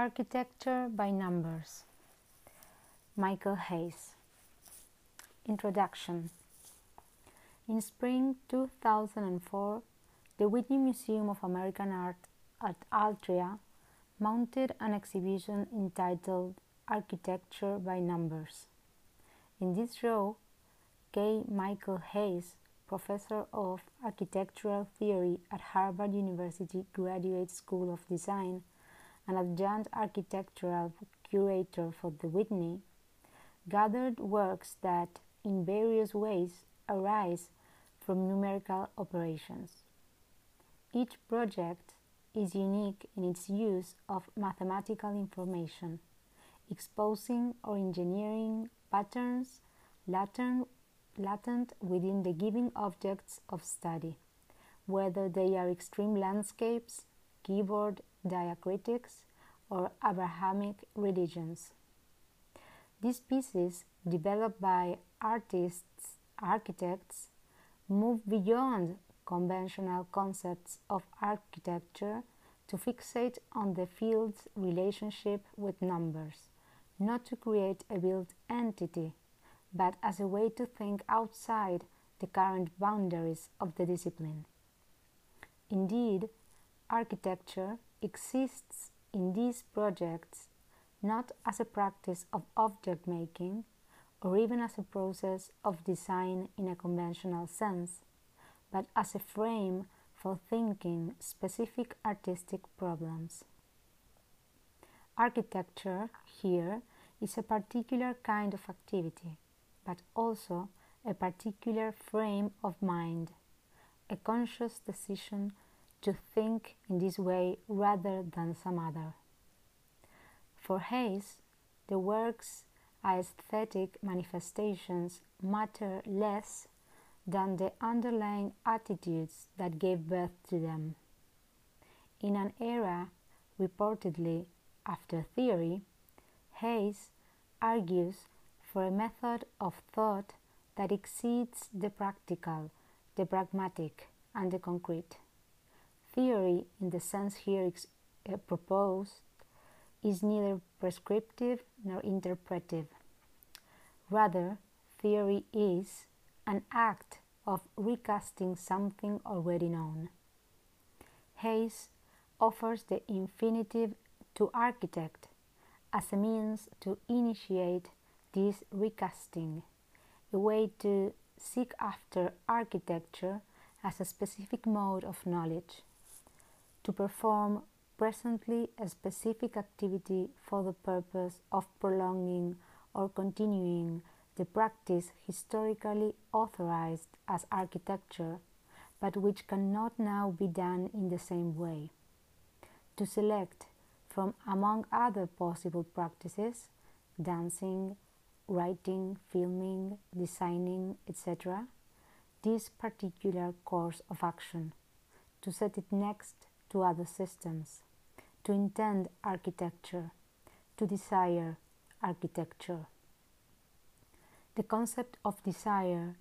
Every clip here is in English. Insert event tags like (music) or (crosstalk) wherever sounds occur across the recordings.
Architecture by Numbers Michael Hayes Introduction In spring 2004, the Whitney Museum of American Art at Altria mounted an exhibition entitled Architecture by Numbers. In this show, K. Michael Hayes, professor of architectural theory at Harvard University Graduate School of Design, an adjunct architectural curator for the Whitney, gathered works that, in various ways, arise from numerical operations. Each project is unique in its use of mathematical information, exposing or engineering patterns latent, latent within the given objects of study, whether they are extreme landscapes, keyboard diacritics, or Abrahamic religions. These pieces, developed by artists, architects, move beyond conventional concepts of architecture to fixate on the field's relationship with numbers, not to create a built entity, but as a way to think outside the current boundaries of the discipline. Indeed, architecture exists in these projects not as a practice of object making or even as a process of design in a conventional sense, but as a frame for thinking specific artistic problems. Architecture here is a particular kind of activity, but also a particular frame of mind, a conscious decision to think in this way rather than some other. For Hayes, the work's aesthetic manifestations matter less than the underlying attitudes that gave birth to them. In an era reportedly after theory, Hayes argues for a method of thought that exceeds the practical, the pragmatic, and the concrete. Theory, in the sense here uh, proposed, is neither prescriptive nor interpretive. Rather, theory is an act of recasting something already known. Hayes offers the infinitive to architect as a means to initiate this recasting, a way to seek after architecture as a specific mode of knowledge to perform presently a specific activity for the purpose of prolonging or continuing the practice historically authorized as architecture, but which cannot now be done in the same way. To select from among other possible practices dancing, writing, filming, designing, etc., this particular course of action, to set it next to other systems, to intend architecture, to desire architecture. The concept of desire,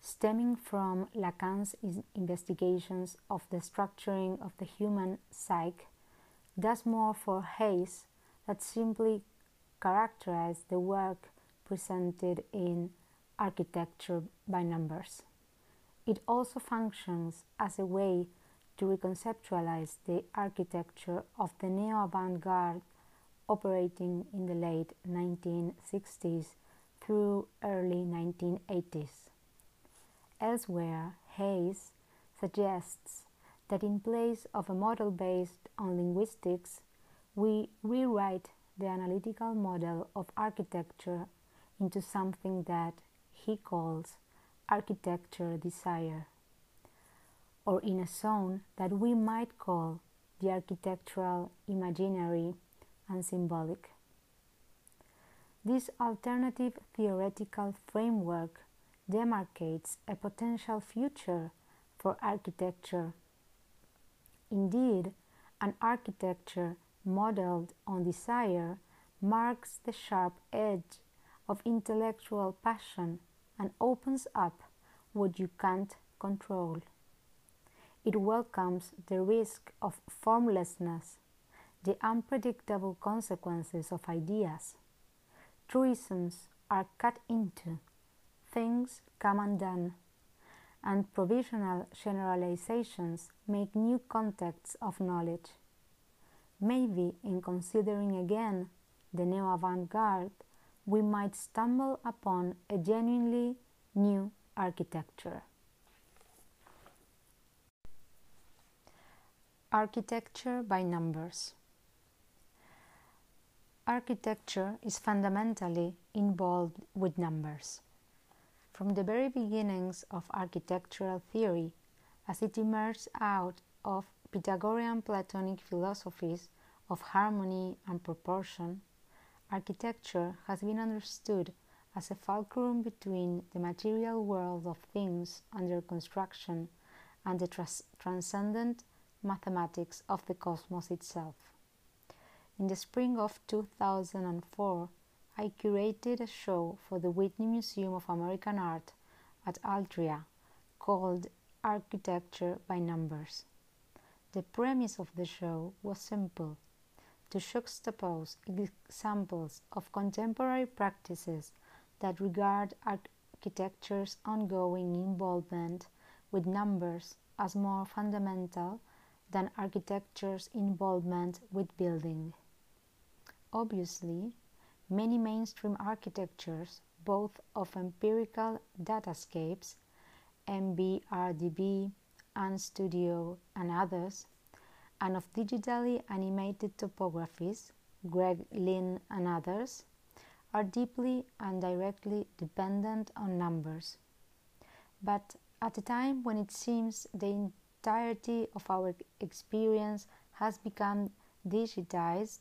stemming from Lacan's investigations of the structuring of the human psyche, does more for Hayes that simply characterize the work presented in Architecture by Numbers. It also functions as a way to reconceptualize the architecture of the neo avant garde operating in the late 1960s through early 1980s. Elsewhere, Hayes suggests that in place of a model based on linguistics, we rewrite the analytical model of architecture into something that he calls architecture desire or in a zone that we might call the architectural, imaginary, and symbolic. This alternative theoretical framework demarcates a potential future for architecture. Indeed, an architecture modeled on desire marks the sharp edge of intellectual passion and opens up what you can't control. It welcomes the risk of formlessness, the unpredictable consequences of ideas. Truisms are cut into, things come undone, and provisional generalizations make new contexts of knowledge. Maybe in considering again the neo avant garde, we might stumble upon a genuinely new architecture. Architecture by numbers. Architecture is fundamentally involved with numbers. From the very beginnings of architectural theory, as it emerged out of Pythagorean Platonic philosophies of harmony and proportion, architecture has been understood as a fulcrum between the material world of things under construction and the trans- transcendent mathematics of the cosmos itself. In the spring of 2004, I curated a show for the Whitney Museum of American Art at Altria called Architecture by Numbers. The premise of the show was simple to juxtapose examples of contemporary practices that regard architecture's ongoing involvement with numbers as more fundamental than architecture's involvement with building. Obviously, many mainstream architectures, both of empirical datascapes, MVRDV, and Studio, and others, and of digitally animated topographies, Greg Lynn and others, are deeply and directly dependent on numbers. But at a time when it seems the entirety of our experience has become digitized,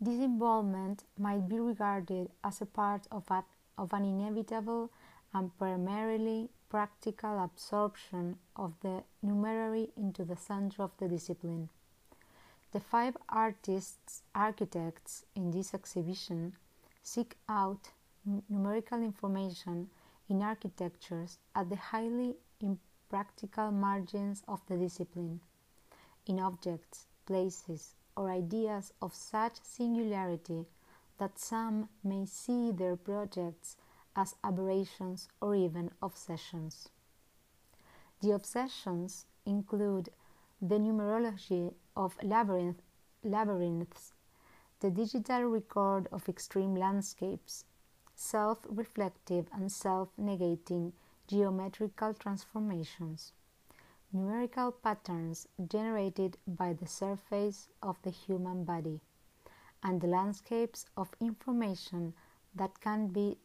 this involvement might be regarded as a part of, a, of an inevitable and primarily practical absorption of the numerary into the center of the discipline. The five artists architects in this exhibition seek out numerical information in architectures at the highly impractical margins of the discipline, in objects, places, or ideas of such singularity that some may see their projects as aberrations or even obsessions. The obsessions include the numerology of labyrinth, labyrinths, the digital record of extreme landscapes, self reflective and self negating geometrical transformations, numerical patterns generated by the surface of the human body, and the landscapes of information that can be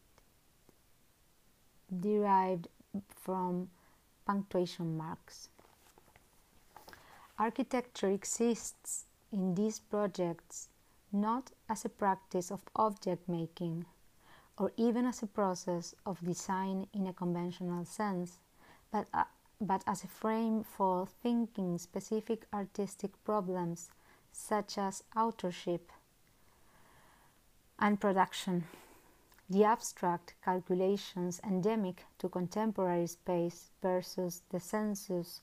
derived from punctuation marks. Architecture exists in these projects not as a practice of object making or even as a process of design in a conventional sense, but, uh, but as a frame for thinking specific artistic problems such as authorship and production. The abstract calculations endemic to contemporary space versus the sensuous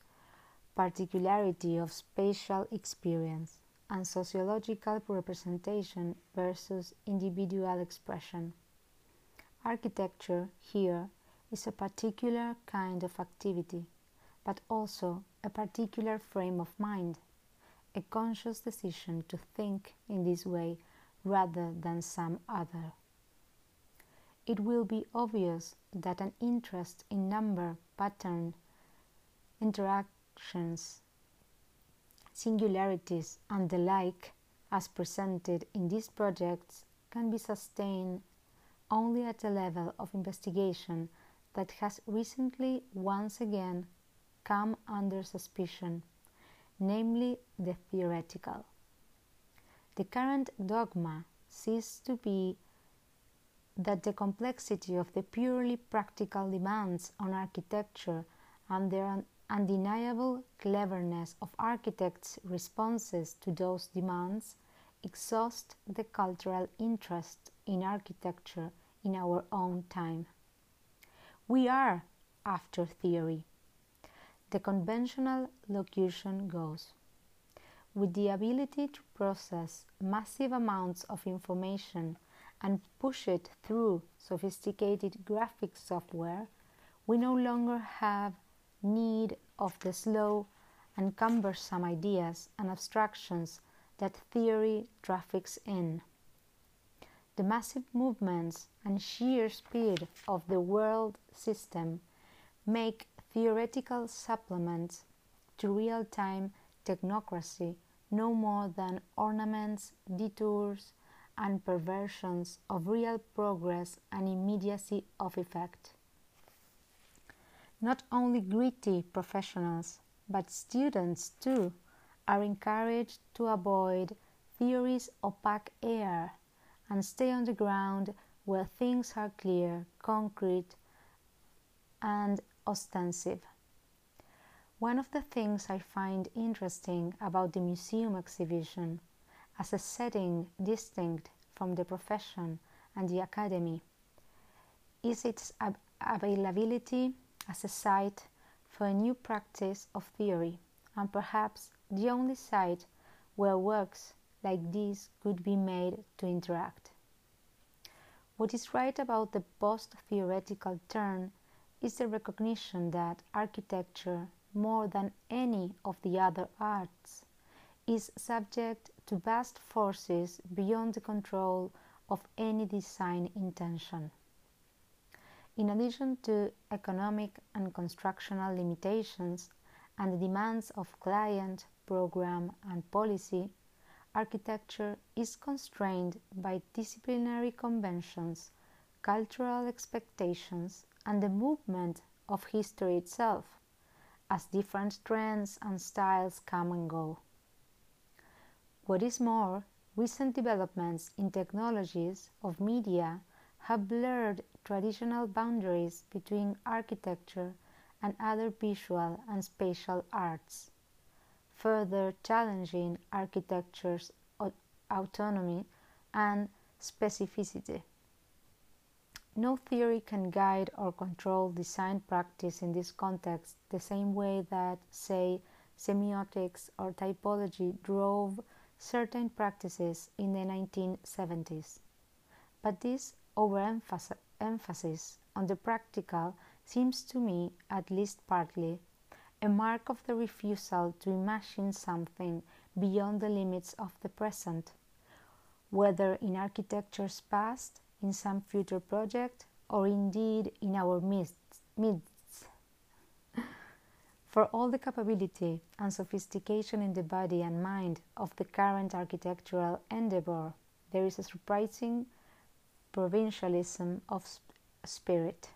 particularity of spatial experience and sociological representation versus individual expression. Architecture here is a particular kind of activity, but also a particular frame of mind, a conscious decision to think in this way rather than some other. It will be obvious that an interest in number, pattern, interactions, singularities, and the like, as presented in these projects, can be sustained only at a level of investigation that has recently once again come under suspicion, namely the theoretical. The current dogma ceased to be that the complexity of the purely practical demands on architecture and their undeniable cleverness of architects' responses to those demands exhaust the cultural interest in architecture in our own time. We are after theory. The conventional locution goes with the ability to process massive amounts of information and push it through sophisticated graphic software, we no longer have need of the slow and cumbersome ideas and abstractions that theory traffics in. The massive movements and sheer speed of the world system make theoretical supplements to real time technocracy no more than ornaments, detours, and perversions of real progress and immediacy of effect. Not only gritty professionals, but students too are encouraged to avoid theories opaque air and stay on the ground where things are clear, concrete, and ostensive. One of the things I find interesting about the museum exhibition as a setting distinct from the profession and the academy is its ab- availability as a site for a new practice of theory and perhaps the only site where works like these could be made to interact. What is right about the post theoretical turn is the recognition that architecture, more than any of the other arts, is subject to vast forces beyond the control of any design intention. In addition to economic and constructional limitations and the demands of client, program, and policy, architecture is constrained by disciplinary conventions, cultural expectations, and the movement of history itself, as different trends and styles come and go. What is more, recent developments in technologies of media have blurred traditional boundaries between architecture and other visual and spatial arts further challenging architecture's autonomy and specificity. No theory can guide or control design practice in this context the same way that, say, semiotics or typology drove certain practices in the 1970s. But this overemphasis on the practical seems to me, at least partly, a mark of the refusal to imagine something beyond the limits of the present, whether in architecture's past, in some future project, or indeed in our midst. For all the capability and sophistication in the body and mind of the current architectural endeavor, there is a surprising provincialism of spirit.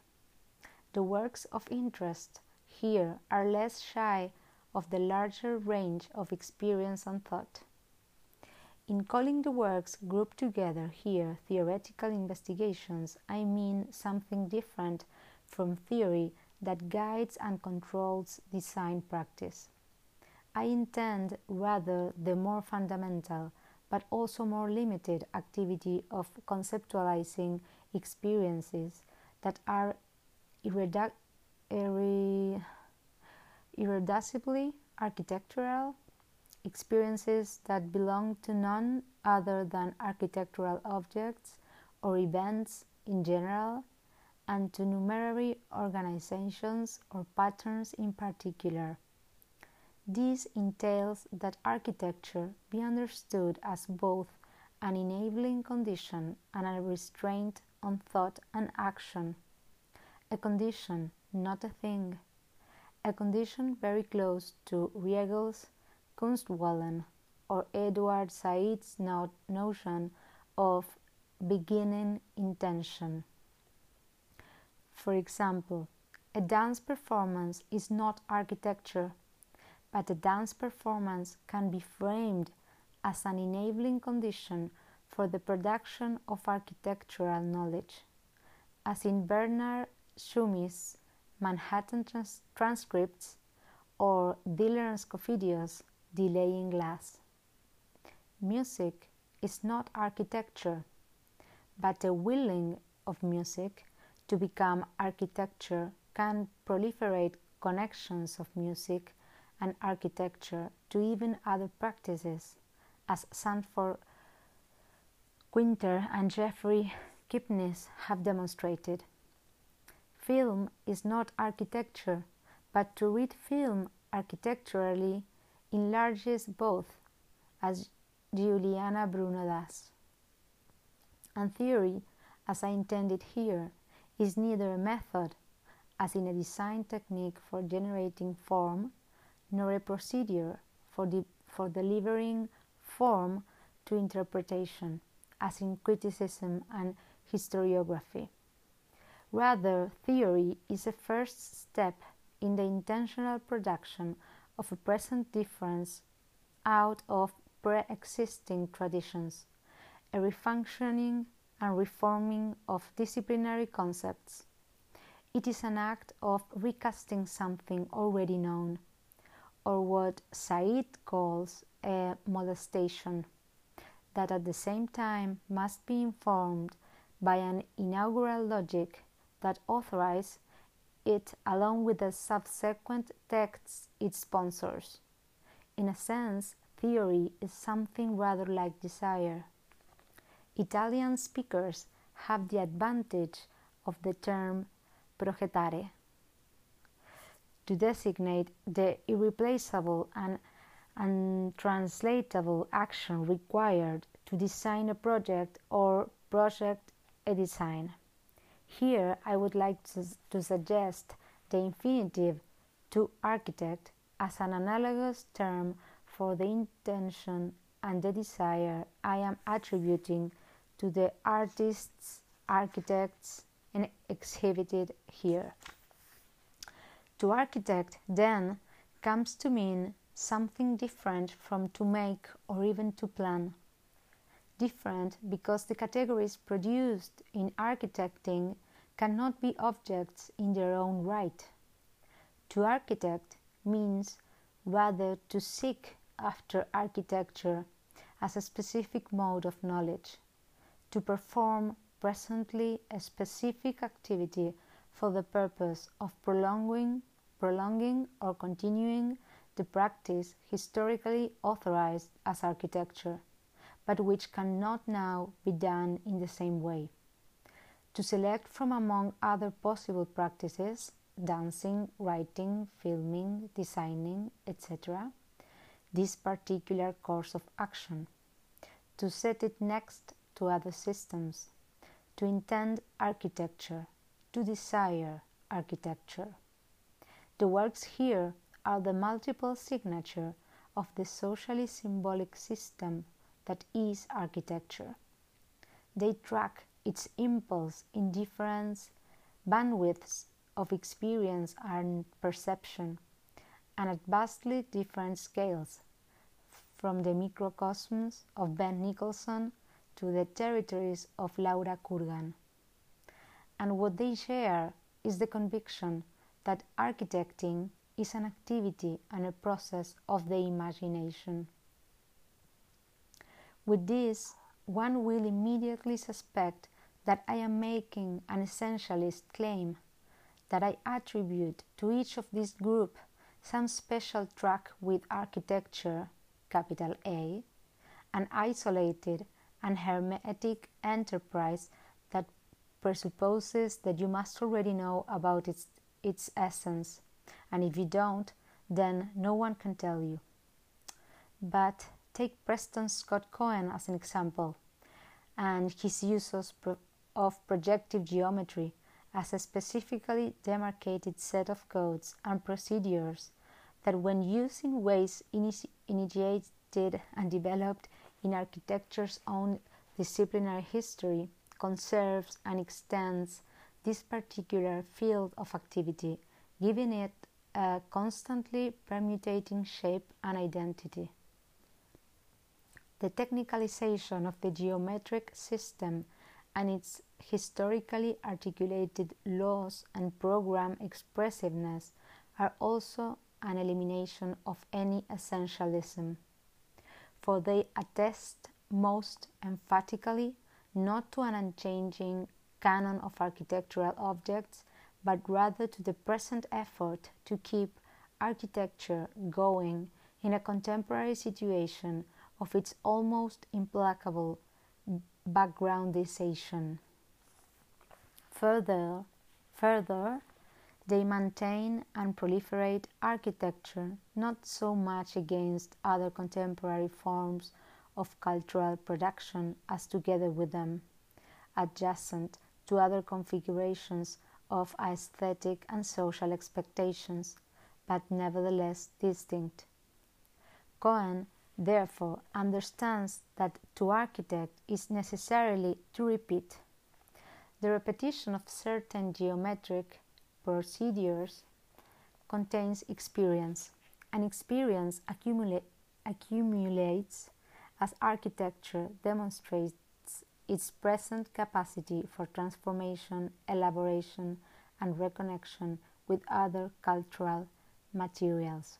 The works of interest here are less shy of the larger range of experience and thought. In calling the works grouped together here theoretical investigations, I mean something different from theory that guides and controls design practice. I intend rather the more fundamental but also more limited activity of conceptualizing experiences that are irreducible irreducibly architectural experiences that belong to none other than architectural objects or events in general and to numerary organizations or patterns in particular. This entails that architecture be understood as both an enabling condition and a restraint on thought and action, a condition, not a thing a condition very close to Riegl's Kunstwollen or Edward Said's notion of beginning intention. For example, a dance performance is not architecture, but a dance performance can be framed as an enabling condition for the production of architectural knowledge, as in Bernard Tschumi's Manhattan trans- transcripts, or and Scofidio's Delay in Glass. Music is not architecture, but a willing of music to become architecture can proliferate connections of music and architecture to even other practices, as Sanford Kwinter and Jeffrey Kipnis have demonstrated. Film is not architecture, but to read film architecturally enlarges both, as Giuliana Bruno does. And theory, as I intended here, is neither a method, as in a design technique for generating form, nor a procedure for, de- for delivering form to interpretation, as in criticism and historiography. Rather, theory is a first step in the intentional production of a present difference out of pre existing traditions, a refunctioning and reforming of disciplinary concepts. It is an act of recasting something already known, or what Said calls a molestation, that at the same time must be informed by an inaugural logic that authorize it along with the subsequent texts it sponsors. In a sense, theory is something rather like desire. Italian speakers have the advantage of the term progettare to designate the irreplaceable and untranslatable action required to design a project or project a design. Here, I would like to, to suggest the infinitive to architect as an analogous term for the intention and the desire I am attributing to the artists, architects, and exhibited here. To architect, then, comes to mean something different from to make or even to plan different because the categories produced in architecting cannot be objects in their own right. To architect means rather to seek after architecture as a specific mode of knowledge, to perform presently a specific activity for the purpose of prolonging, prolonging or continuing the practice historically authorized as architecture but which cannot now be done in the same way. To select from among other possible practices dancing, writing, filming, designing, etc., this particular course of action, to set it next to other systems, to intend architecture, to desire architecture. The works here are the multiple signature of the socially symbolic system that is architecture. They track its impulse in different bandwidths of experience and perception, and at vastly different scales, from the microcosms of Ben Nicholson to the territories of Laura Kurgan. And what they share is the conviction that architecting is an activity and a process of the imagination. With this, one will immediately suspect that I am making an essentialist claim, that I attribute to each of these group some special track with architecture, capital A, an isolated and hermetic enterprise that presupposes that you must already know about its, its essence, and if you don't, then no one can tell you. But Take Preston Scott Cohen as an example, and his use of projective geometry as a specifically demarcated set of codes and procedures that, when used in ways initiated and developed in architecture's own disciplinary history, conserves and extends this particular field of activity, giving it a constantly permutating shape and identity. The technicalization of the geometric system and its historically articulated laws and program expressiveness are also an elimination of any essentialism, for they attest most emphatically not to an unchanging canon of architectural objects, but rather to the present effort to keep architecture going in a contemporary situation of its almost implacable backgroundization. Further, further, they maintain and proliferate architecture not so much against other contemporary forms of cultural production as together with them, adjacent to other configurations of aesthetic and social expectations, but nevertheless distinct. Cohen therefore understands that to architect is necessarily to repeat. The repetition of certain geometric procedures contains experience, and experience accumula- accumulates as architecture demonstrates its present capacity for transformation, elaboration, and reconnection with other cultural materials.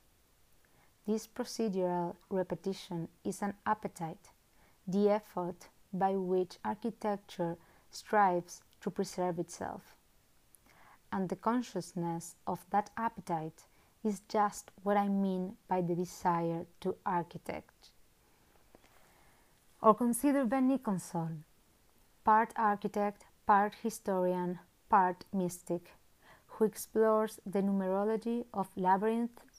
This procedural repetition is an appetite, the effort by which architecture strives to preserve itself. And the consciousness of that appetite is just what I mean by the desire to architect. Or consider Ben Nicholson, part architect, part historian, part mystic, who explores the numerology of labyrinths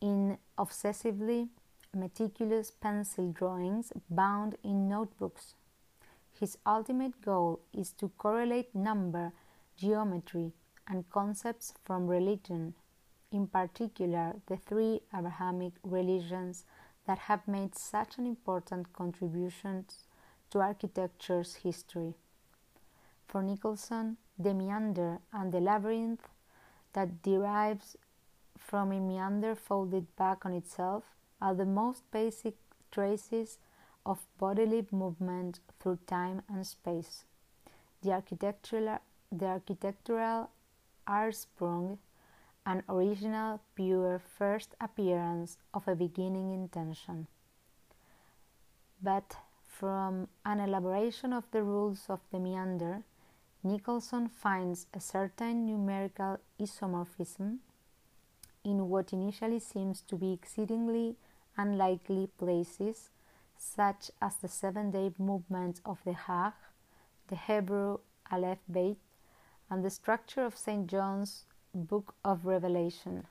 in obsessively meticulous pencil drawings bound in notebooks. His ultimate goal is to correlate number, geometry, and concepts from religion, in particular the three Abrahamic religions that have made such an important contribution to architecture's history. For Nicholson, the meander and the labyrinth that derives from a meander folded back on itself are the most basic traces of bodily movement through time and space. The architectural, the architectural Ursprung, an original, pure first appearance of a beginning intention. But from an elaboration of the rules of the meander, Nicholson finds a certain numerical isomorphism in what initially seems to be exceedingly unlikely places, such as the seven day movement of the Hajj, the Hebrew Aleph Beit, and the structure of St. John's Book of Revelation.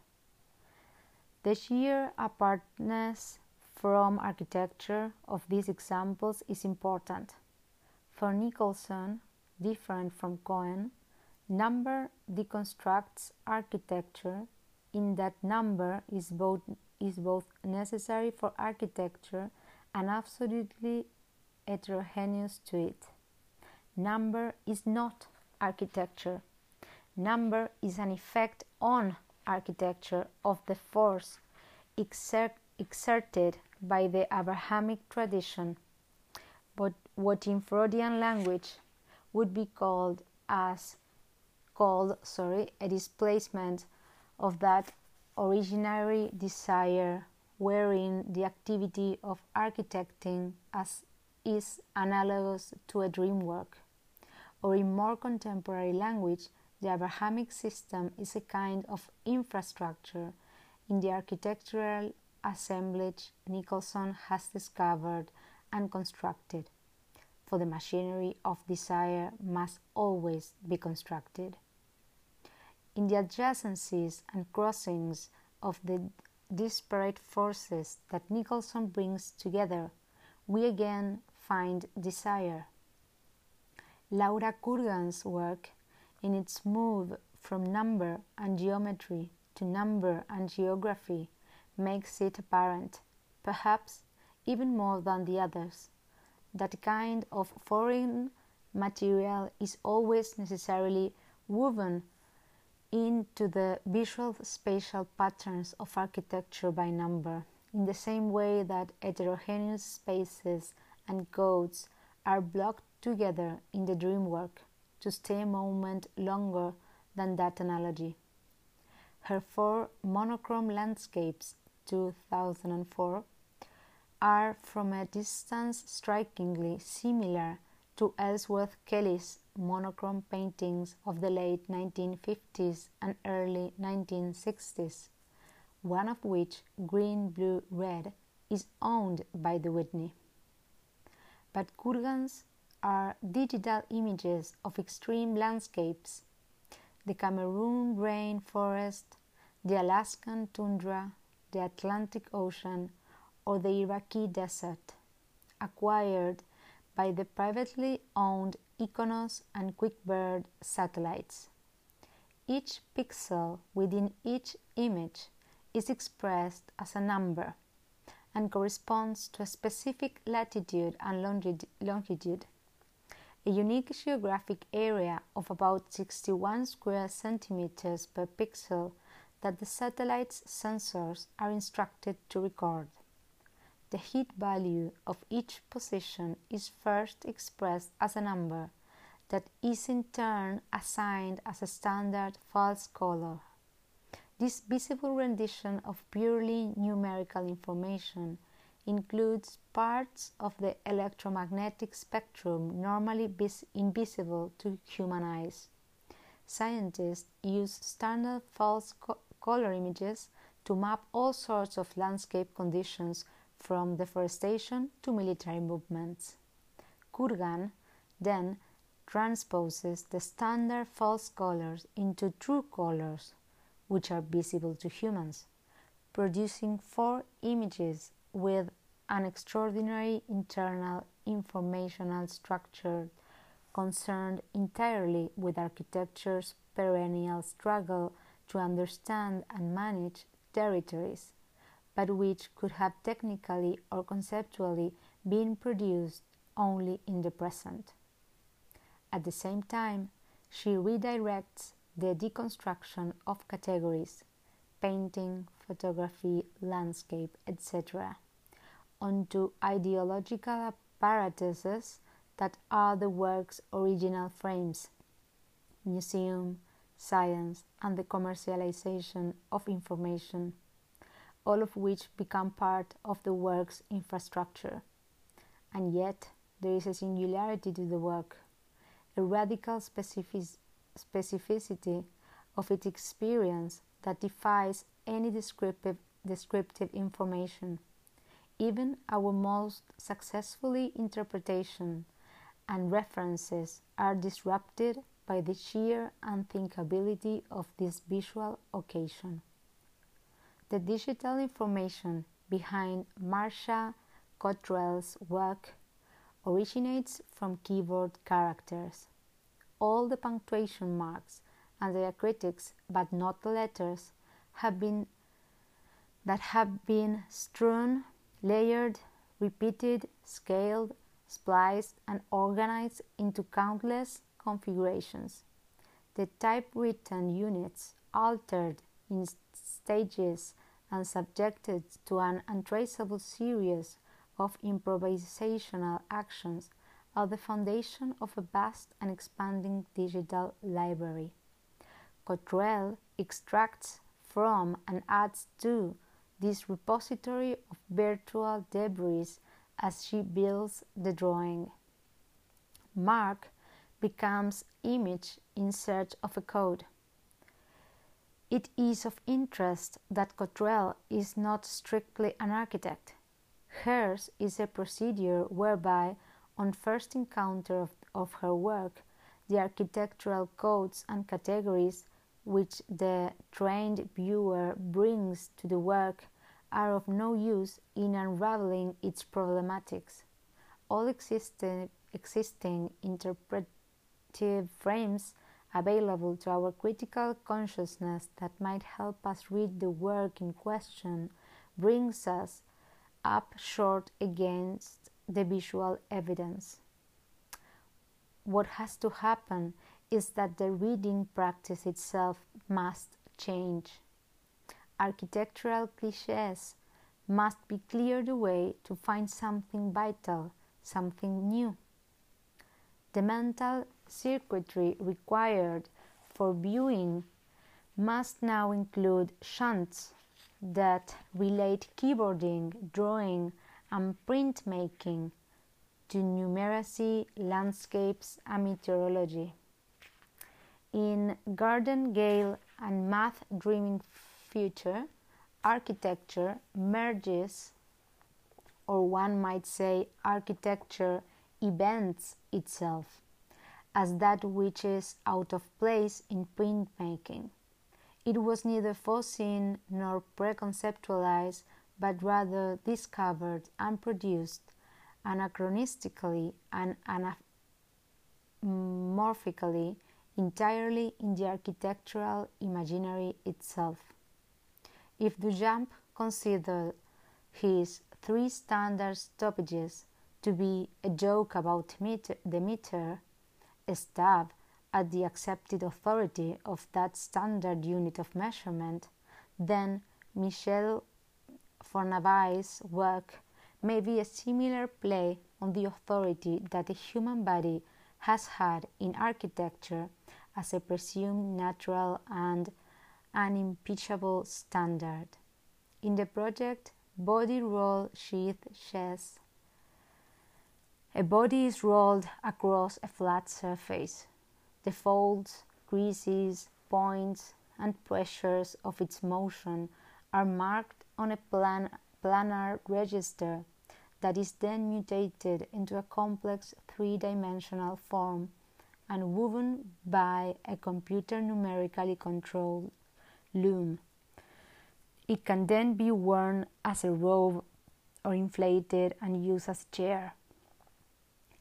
The sheer apartness from architecture of these examples is important. For Nicholson, different from Cohen, number deconstructs architecture in that number is both, is both necessary for architecture and absolutely heterogeneous to it. Number is not architecture. Number is an effect on architecture of the force exert, exerted by the Abrahamic tradition, but what in Freudian language would be called as called sorry a displacement of that originary desire wherein the activity of architecting as is analogous to a dream work. Or in more contemporary language the abrahamic system is a kind of infrastructure in the architectural assemblage nicholson has discovered and constructed. For the machinery of desire must always be constructed in the adjacencies and crossings of the disparate forces that Nicholson brings together, we again find desire. Laura Kurgan's work, in its move from number and geometry to number and geography, makes it apparent, perhaps even more than the others, that kind of foreign material is always necessarily woven into the visual spatial patterns of architecture by number, in the same way that heterogeneous spaces and codes are blocked together in the dream work to stay a moment longer than that analogy. Her four monochrome landscapes, 2004, are from a distance strikingly similar to Ellsworth Kelly's monochrome paintings of the late 1950s and early 1960s, one of which, green, blue, red, is owned by the Whitney. But kurgans are digital images of extreme landscapes the Cameroon rainforest, the Alaskan tundra, the Atlantic Ocean, or the Iraqi desert, acquired by the privately owned IKONOS and QuickBird satellites. Each pixel within each image is expressed as a number and corresponds to a specific latitude and longitude. A unique geographic area of about 61 square centimeters per pixel that the satellite's sensors are instructed to record. The heat value of each position is first expressed as a number that is in turn assigned as a standard false color. This visible rendition of purely numerical information includes parts of the electromagnetic spectrum normally vis- invisible to human eyes. Scientists use standard false co- color images to map all sorts of landscape conditions from deforestation to military movements. Kurgan then transposes the standard false colors into true colors, which are visible to humans, producing four images with an extraordinary internal informational structure concerned entirely with architecture's perennial struggle to understand and manage territories but which could have technically or conceptually been produced only in the present. At the same time, she redirects the deconstruction of categories painting, photography, landscape, etc., onto ideological apparatuses that are the work's original frames museum, science, and the commercialization of information all of which become part of the work's infrastructure. And yet, there is a singularity to the work, a radical specific- specificity of its experience that defies any descriptive, descriptive information. Even our most successfully interpretation and references are disrupted by the sheer unthinkability of this visual occasion. The digital information behind Marsha Cottrell's work originates from keyboard characters. All the punctuation marks and diacritics, but not the letters, have been that have been strewn, layered, repeated, scaled, spliced, and organized into countless configurations. The typewritten units altered in stages and subjected to an untraceable series of improvisational actions are the foundation of a vast and expanding digital library. Cottrell extracts from and adds to this repository of virtual debris as she builds the drawing. Mark becomes image in search of a code. It is of interest that Cottrell is not strictly an architect. Hers is a procedure whereby, on first encounter of, of her work, the architectural codes and categories which the trained viewer brings to the work are of no use in unraveling its problematics. All existing, existing interpretive frames available to our critical consciousness that might help us read the work in question brings us up short against the visual evidence. What has to happen is that the reading practice itself must change. Architectural cliches must be cleared away to find something vital, something new. The mental circuitry required for viewing must now include shunts that relate keyboarding, drawing, and printmaking to numeracy, landscapes, and meteorology. In Garden Gale and Math Dreaming Future, architecture merges, or one might say, architecture events itself as that which is out of place in printmaking. It was neither foreseen nor preconceptualized, but rather discovered and produced anachronistically and anamorphically entirely in the architectural imaginary itself. If Duchamp considered his three standard stoppages to be a joke about the meter, stab at the accepted authority of that standard unit of measurement, then Michelle Fornabai's work may be a similar play on the authority that the human body has had in architecture as a presumed natural and unimpeachable standard. In the project Body Roll Sheath Chaise, a body is rolled across a flat surface. The folds, creases, points, and pressures of its motion are marked on a plan- planar register that is then mutated into a complex three dimensional form and woven by a computer numerically controlled loom. It can then be worn as a robe or inflated and used as a chair.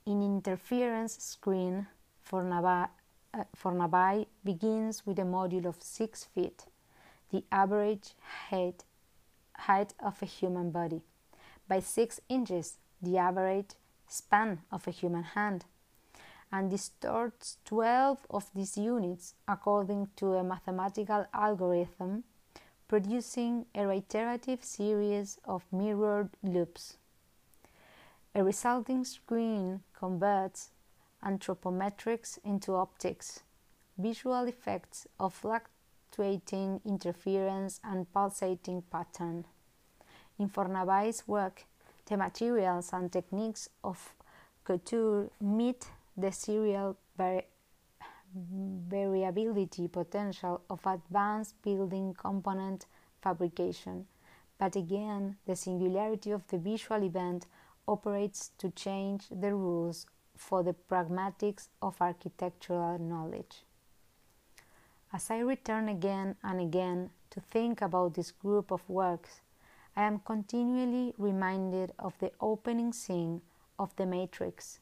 In interference screen, Fornabai, uh, Fornabai begins with a module of 6 feet, the average height, height of a human body, by 6 inches, the average span of a human hand, and distorts 12 of these units according to a mathematical algorithm, producing a reiterative series of mirrored loops. A resulting screen converts anthropometrics into optics, visual effects of fluctuating interference and pulsating pattern. In Fornabai's work, the materials and techniques of couture meet the serial vari- variability potential of advanced building component fabrication. But again, the singularity of the visual event operates to change the rules for the pragmatics of architectural knowledge. As I return again and again to think about this group of works, I am continually reminded of the opening scene of The Matrix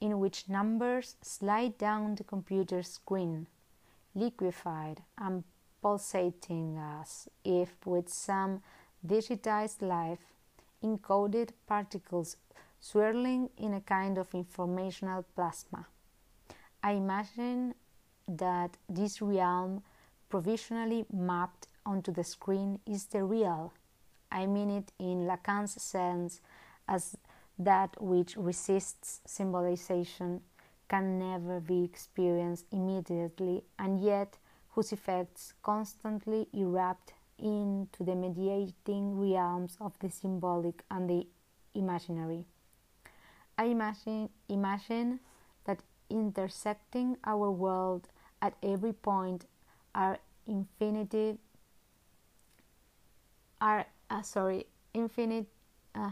in which numbers slide down the computer screen, liquefied and pulsating as if with some digitized life, encoded particles swirling in a kind of informational plasma. I imagine that this realm provisionally mapped onto the screen is the real. I mean it in Lacan's sense as that which resists symbolization can never be experienced immediately and yet whose effects constantly erupt into the mediating realms of the symbolic and the imaginary. I imagine, imagine that intersecting our world at every point are infinitive are uh, sorry infinite uh,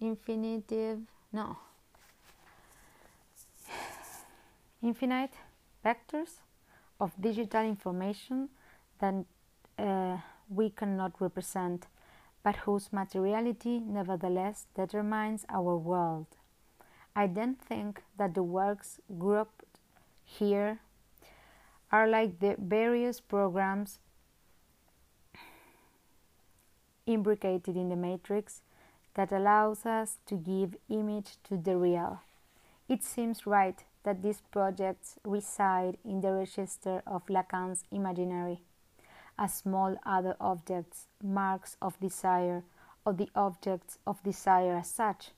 infinitive no (sighs) infinite vectors of digital information that uh, we cannot represent but whose materiality nevertheless determines our world i then think that the works grouped here are like the various programs imbricated in the matrix that allows us to give image to the real. It seems right that these projects reside in the register of Lacan's imaginary, as small other objects, marks of desire, or the objects of desire as such,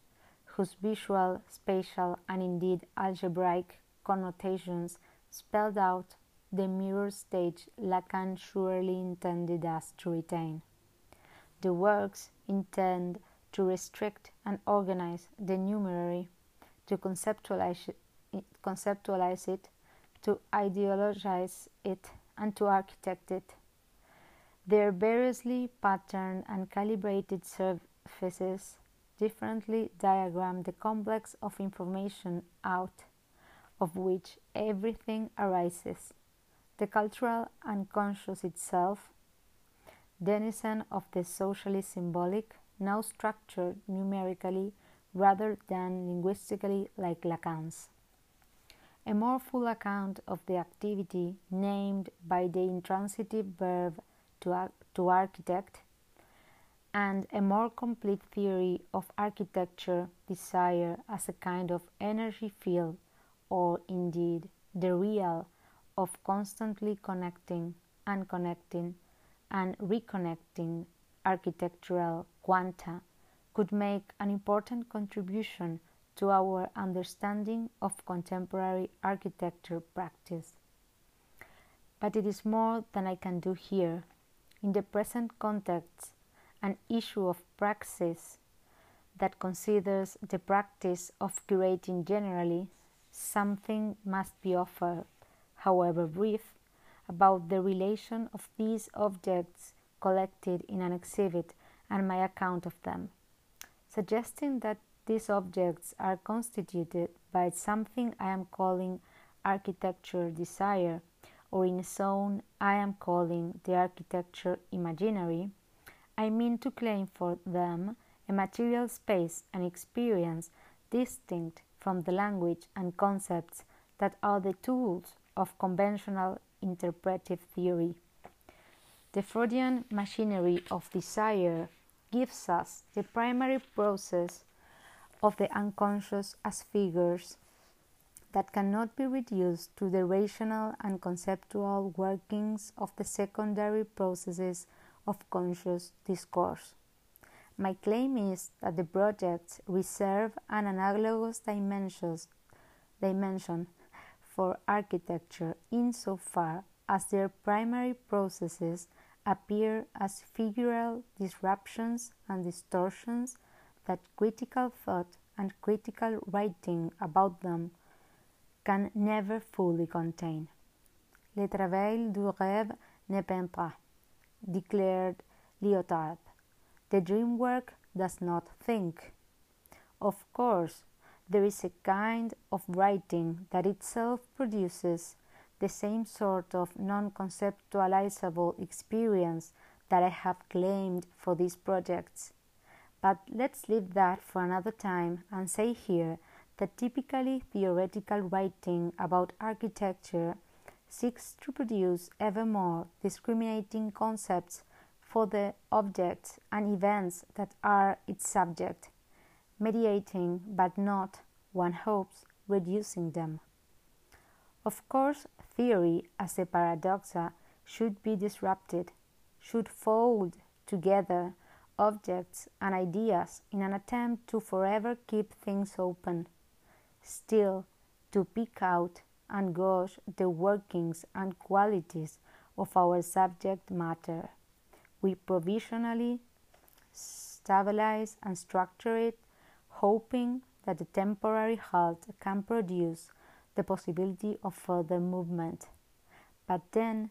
whose visual, spatial, and indeed algebraic connotations spelled out the mirror stage Lacan surely intended us to retain. The works intend to restrict and organize the numerary, to conceptualize it, to ideologize it, and to architect it. Their variously patterned and calibrated surfaces differently diagram the complex of information out of which everything arises. The cultural unconscious itself, denizen of the socially symbolic, now structured numerically rather than linguistically like Lacan's. A more full account of the activity named by the intransitive verb to, to architect and a more complete theory of architecture desire as a kind of energy field or indeed the real of constantly connecting, unconnecting, and reconnecting architectural quanta could make an important contribution to our understanding of contemporary architecture practice. But it is more than I can do here. In the present context, an issue of praxis that considers the practice of curating generally something must be offered, however brief, about the relation of these objects collected in an exhibit and my account of them, suggesting that these objects are constituted by something I am calling architecture desire, or in a zone I am calling the architecture imaginary. I mean to claim for them a material space and experience distinct from the language and concepts that are the tools of conventional interpretive theory. The Freudian machinery of desire gives us the primary process of the unconscious as figures that cannot be reduced to the rational and conceptual workings of the secondary processes of conscious discourse. My claim is that the projects reserve an analogous dimension for architecture insofar as their primary processes appear as figural disruptions and distortions that critical thought and critical writing about them can never fully contain. Le travail du rêve ne pense pas, declared Lyotard. The dream work does not think. Of course, there is a kind of writing that itself produces the same sort of non conceptualizable experience that I have claimed for these projects. But let's leave that for another time and say here that typically theoretical writing about architecture seeks to produce ever more discriminating concepts for the objects and events that are its subject, mediating but not, one hopes, reducing them. Of course, theory as a paradoxa should be disrupted, should fold together objects and ideas in an attempt to forever keep things open, still to pick out and gauge the workings and qualities of our subject matter we provisionally stabilize and structure it, hoping that the temporary halt can produce the possibility of further movement. But then,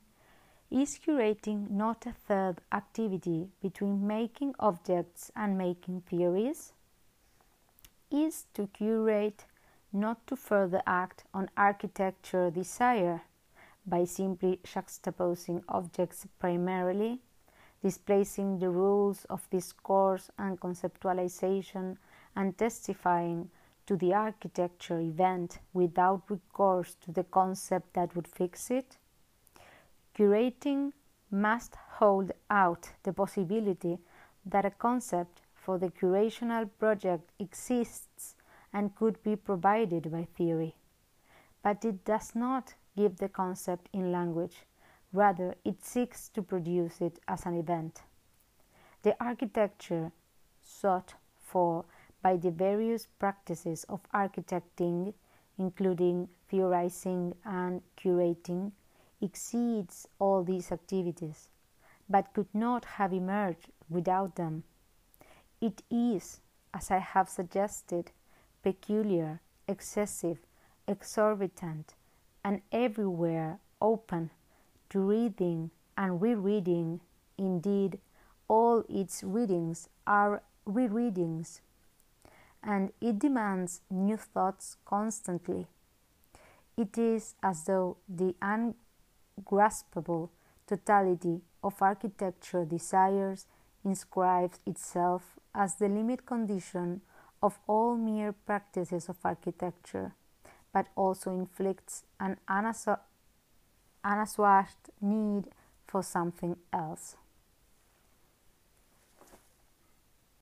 is curating not a third activity between making objects and making theories? Is to curate not to further act on architecture desire by simply juxtaposing objects primarily displacing the rules of discourse and conceptualization and testifying to the architecture event without recourse to the concept that would fix it? Curating must hold out the possibility that a concept for the curational project exists and could be provided by theory. But it does not give the concept in language, Rather, it seeks to produce it as an event. The architecture sought for by the various practices of architecting, including theorizing and curating, exceeds all these activities, but could not have emerged without them. It is, as I have suggested, peculiar, excessive, exorbitant, and everywhere open to reading and rereading Indeed, all its readings are rereadings, and it demands new thoughts constantly. It is as though the ungraspable totality of architecture desires inscribes itself as the limit condition of all mere practices of architecture, but also inflicts an unassuaged need for something else.